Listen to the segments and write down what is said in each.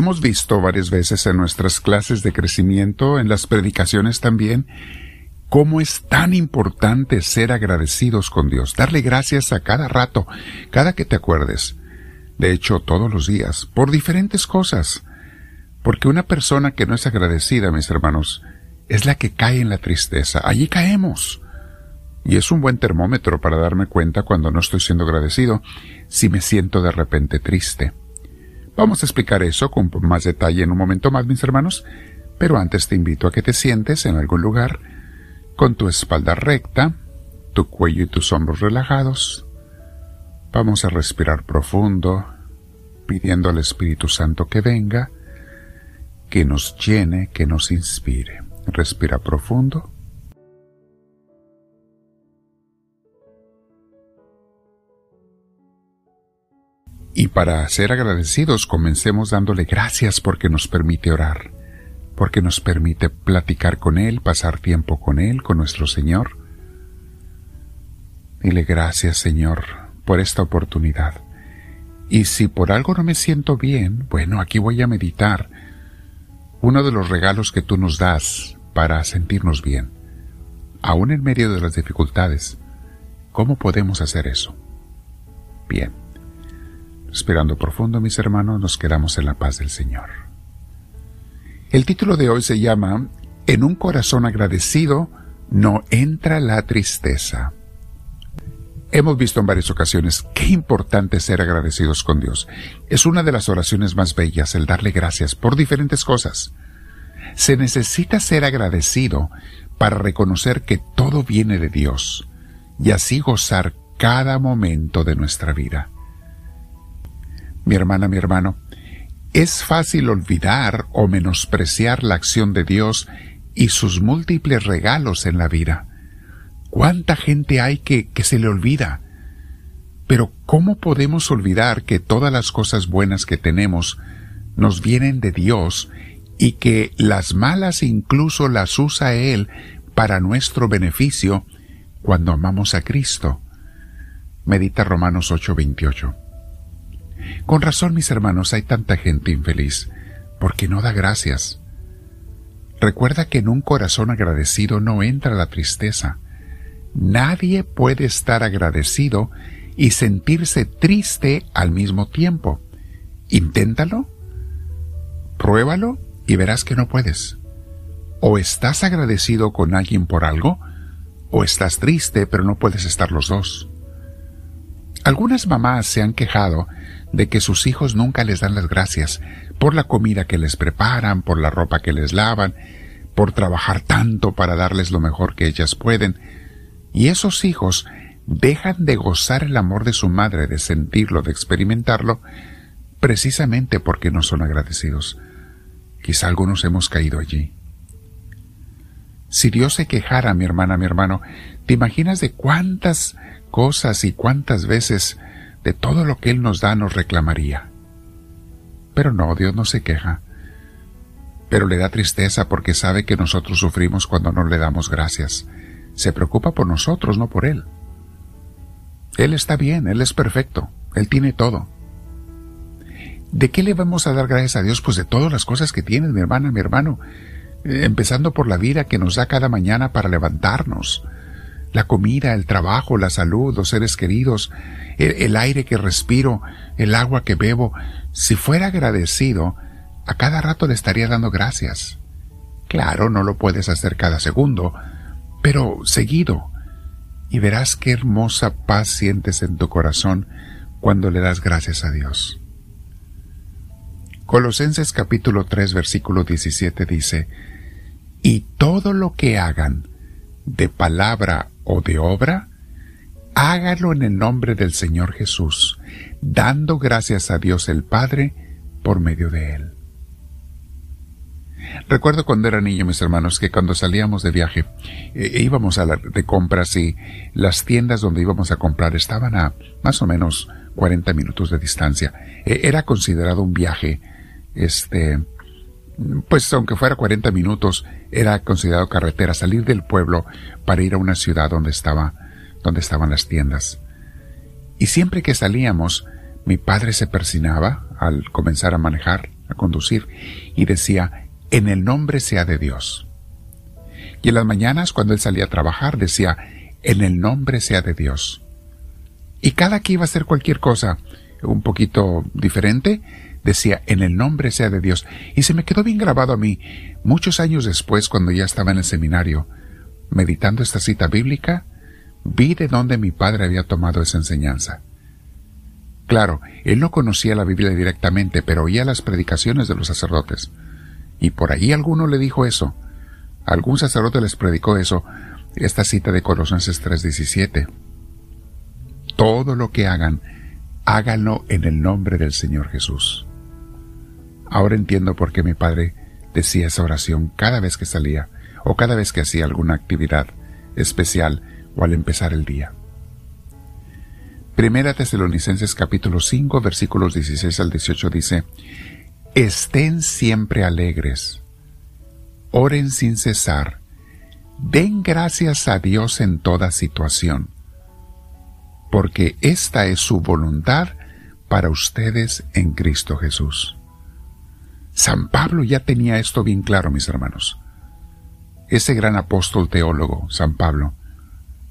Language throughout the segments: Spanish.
Hemos visto varias veces en nuestras clases de crecimiento, en las predicaciones también, cómo es tan importante ser agradecidos con Dios, darle gracias a cada rato, cada que te acuerdes. De hecho, todos los días, por diferentes cosas. Porque una persona que no es agradecida, mis hermanos, es la que cae en la tristeza. Allí caemos. Y es un buen termómetro para darme cuenta cuando no estoy siendo agradecido, si me siento de repente triste. Vamos a explicar eso con más detalle en un momento más, mis hermanos, pero antes te invito a que te sientes en algún lugar con tu espalda recta, tu cuello y tus hombros relajados. Vamos a respirar profundo, pidiendo al Espíritu Santo que venga, que nos llene, que nos inspire. Respira profundo. Y para ser agradecidos, comencemos dándole gracias porque nos permite orar, porque nos permite platicar con Él, pasar tiempo con Él, con nuestro Señor. Dile gracias, Señor, por esta oportunidad. Y si por algo no me siento bien, bueno, aquí voy a meditar uno de los regalos que tú nos das para sentirnos bien, aún en medio de las dificultades. ¿Cómo podemos hacer eso? Bien. Respirando profundo, mis hermanos, nos quedamos en la paz del Señor. El título de hoy se llama En un corazón agradecido no entra la tristeza. Hemos visto en varias ocasiones qué importante ser agradecidos con Dios. Es una de las oraciones más bellas el darle gracias por diferentes cosas. Se necesita ser agradecido para reconocer que todo viene de Dios y así gozar cada momento de nuestra vida mi hermana, mi hermano, es fácil olvidar o menospreciar la acción de Dios y sus múltiples regalos en la vida. ¿Cuánta gente hay que, se le olvida? Pero ¿cómo podemos olvidar que todas las cosas buenas que tenemos nos vienen de Dios y que las malas incluso las usa Él para nuestro beneficio cuando amamos a Cristo? Medita Romanos 8:28. Con razón, mis hermanos, hay tanta gente infeliz, porque no da gracias. Recuerda que en un corazón agradecido no entra la tristeza. Nadie puede estar agradecido y sentirse triste al mismo tiempo. Inténtalo, pruébalo y verás que no puedes. O estás agradecido con alguien por algo, o estás triste pero no puedes estar los dos. Algunas mamás se han quejado de que sus hijos nunca les dan las gracias por la comida que les preparan, por la ropa que les lavan, por trabajar tanto para darles lo mejor que ellas pueden, y esos hijos dejan de gozar el amor de su madre, de sentirlo, de experimentarlo, precisamente porque no son agradecidos. Quizá algunos hemos caído allí. Si Dios se quejara, mi hermana, mi hermano, ¿te imaginas de cuántas cosas y cuántas veces de todo lo que Él nos da nos reclamaría. Pero no, Dios no se queja. Pero le da tristeza porque sabe que nosotros sufrimos cuando no le damos gracias. Se preocupa por nosotros, no por Él. Él está bien, Él es perfecto, Él tiene todo. ¿De qué le vamos a dar gracias a Dios? Pues de todas las cosas que tiene, mi hermana, mi hermano. Empezando por la vida que nos da cada mañana para levantarnos, la comida, el trabajo, la salud, los seres queridos, el, aire que respiro, el agua que bebo, si fuera agradecido, a cada rato le estaría dando gracias. Claro, no lo puedes hacer cada segundo, pero seguido, y verás qué hermosa paz sientes en tu corazón cuando le das gracias a Dios. Colosenses capítulo 3 versículo 17 dice, Y todo lo que hagan, de palabra o de obra, hágalo en el nombre del Señor Jesús, dando gracias a Dios el Padre por medio de Él. Recuerdo cuando era niño, mis hermanos, que cuando salíamos de viaje, e íbamos a la, de compras y las tiendas donde íbamos a comprar estaban a más o menos 40 minutos de distancia. E, era considerado un viaje, este, pues aunque fuera 40 minutos, era considerado carretera, salir del pueblo para ir a una ciudad donde estaba, donde estaban las tiendas. Y siempre que salíamos, mi padre se persinaba al comenzar a manejar a conducir, y decía, en el nombre sea de Dios. Y en las mañanas, cuando él salía a trabajar, decía, en el nombre sea de Dios. Y cada que iba a hacer cualquier cosa un poquito diferente, decía, en el nombre sea de Dios. Y se me quedó bien grabado a mí, muchos años después, cuando ya estaba en el seminario, meditando esta cita bíblica, vi de dónde mi padre había tomado esa enseñanza. Claro, él no conocía la Biblia directamente, pero oía las predicaciones de los sacerdotes. Y por ahí alguno le dijo eso. Algún sacerdote les predicó eso, esta cita de Colosenses 3:17. Todo lo que hagan, háganlo en el nombre del Señor Jesús. Ahora entiendo por qué mi padre decía esa oración cada vez que salía o cada vez que hacía alguna actividad especial o al empezar el día. Primera Tesalonicenses capítulo 5 versículos 16 al 18 dice, Estén siempre alegres, oren sin cesar, den gracias a Dios en toda situación, porque esta es su voluntad para ustedes en Cristo Jesús. San Pablo ya tenía esto bien claro, mis hermanos. Ese gran apóstol teólogo, San Pablo,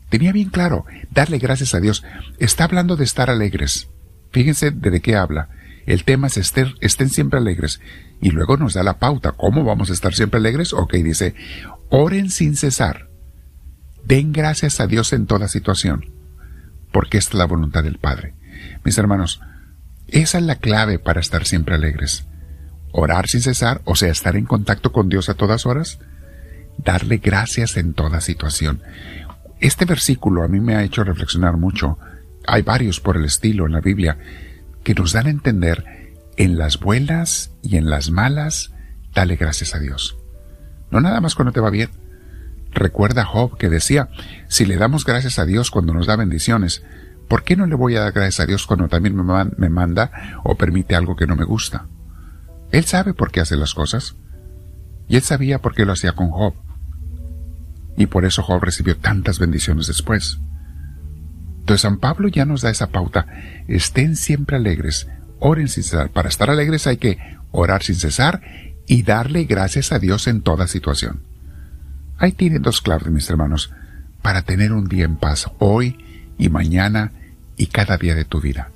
Tenía bien claro, darle gracias a Dios. Está hablando de estar alegres. Fíjense de qué habla. El tema es estén, estén siempre alegres. Y luego nos da la pauta. ¿Cómo vamos a estar siempre alegres? Ok, dice, oren sin cesar. Den gracias a Dios en toda situación. Porque esta es la voluntad del Padre. Mis hermanos, esa es la clave para estar siempre alegres. Orar sin cesar, o sea, estar en contacto con Dios a todas horas. Darle gracias en toda situación. Este versículo a mí me ha hecho reflexionar mucho. Hay varios por el estilo en la Biblia que nos dan a entender en las buenas y en las malas, dale gracias a Dios. No nada más cuando te va bien. Recuerda Job que decía, si le damos gracias a Dios cuando nos da bendiciones, ¿por qué no le voy a dar gracias a Dios cuando también me manda o permite algo que no me gusta? Él sabe por qué hace las cosas. Y él sabía por qué lo hacía con Job y por eso Job recibió tantas bendiciones después. Entonces San Pablo ya nos da esa pauta, estén siempre alegres, oren sin cesar. Para estar alegres hay que orar sin cesar y darle gracias a Dios en toda situación. Ahí tienen dos claves, mis hermanos, para tener un día en paz hoy y mañana y cada día de tu vida.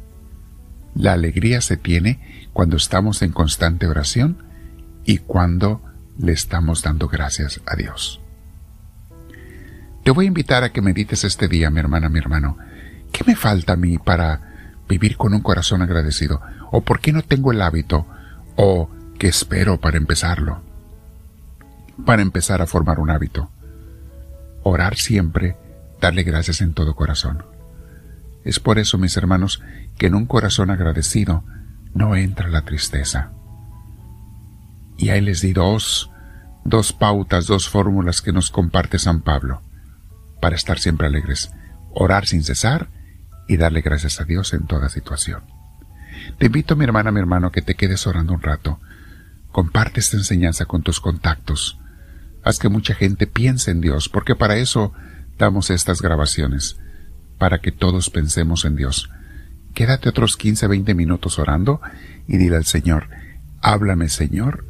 La alegría se tiene cuando estamos en constante oración y cuando le estamos dando gracias a Dios. Te voy a invitar a que medites este día, mi hermana, mi hermano. ¿Qué me falta a mí para vivir con un corazón agradecido? ¿O por qué no tengo el hábito? ¿O qué espero para empezarlo? Para empezar a formar un hábito. Orar siempre, darle gracias en todo corazón. Es por eso, mis hermanos, que en un corazón agradecido no entra la tristeza. Y ahí les di dos, dos pautas, dos fórmulas que nos comparte San Pablo para estar siempre alegres, orar sin cesar y darle gracias a Dios en toda situación. Te invito, mi hermana, mi hermano, que te quedes orando un rato. Comparte esta enseñanza con tus contactos. Haz que mucha gente piense en Dios, porque para eso damos estas grabaciones, para que todos pensemos en Dios. Quédate otros 15, 20 minutos orando y dile al Señor, háblame Señor,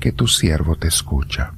que tu siervo te escucha.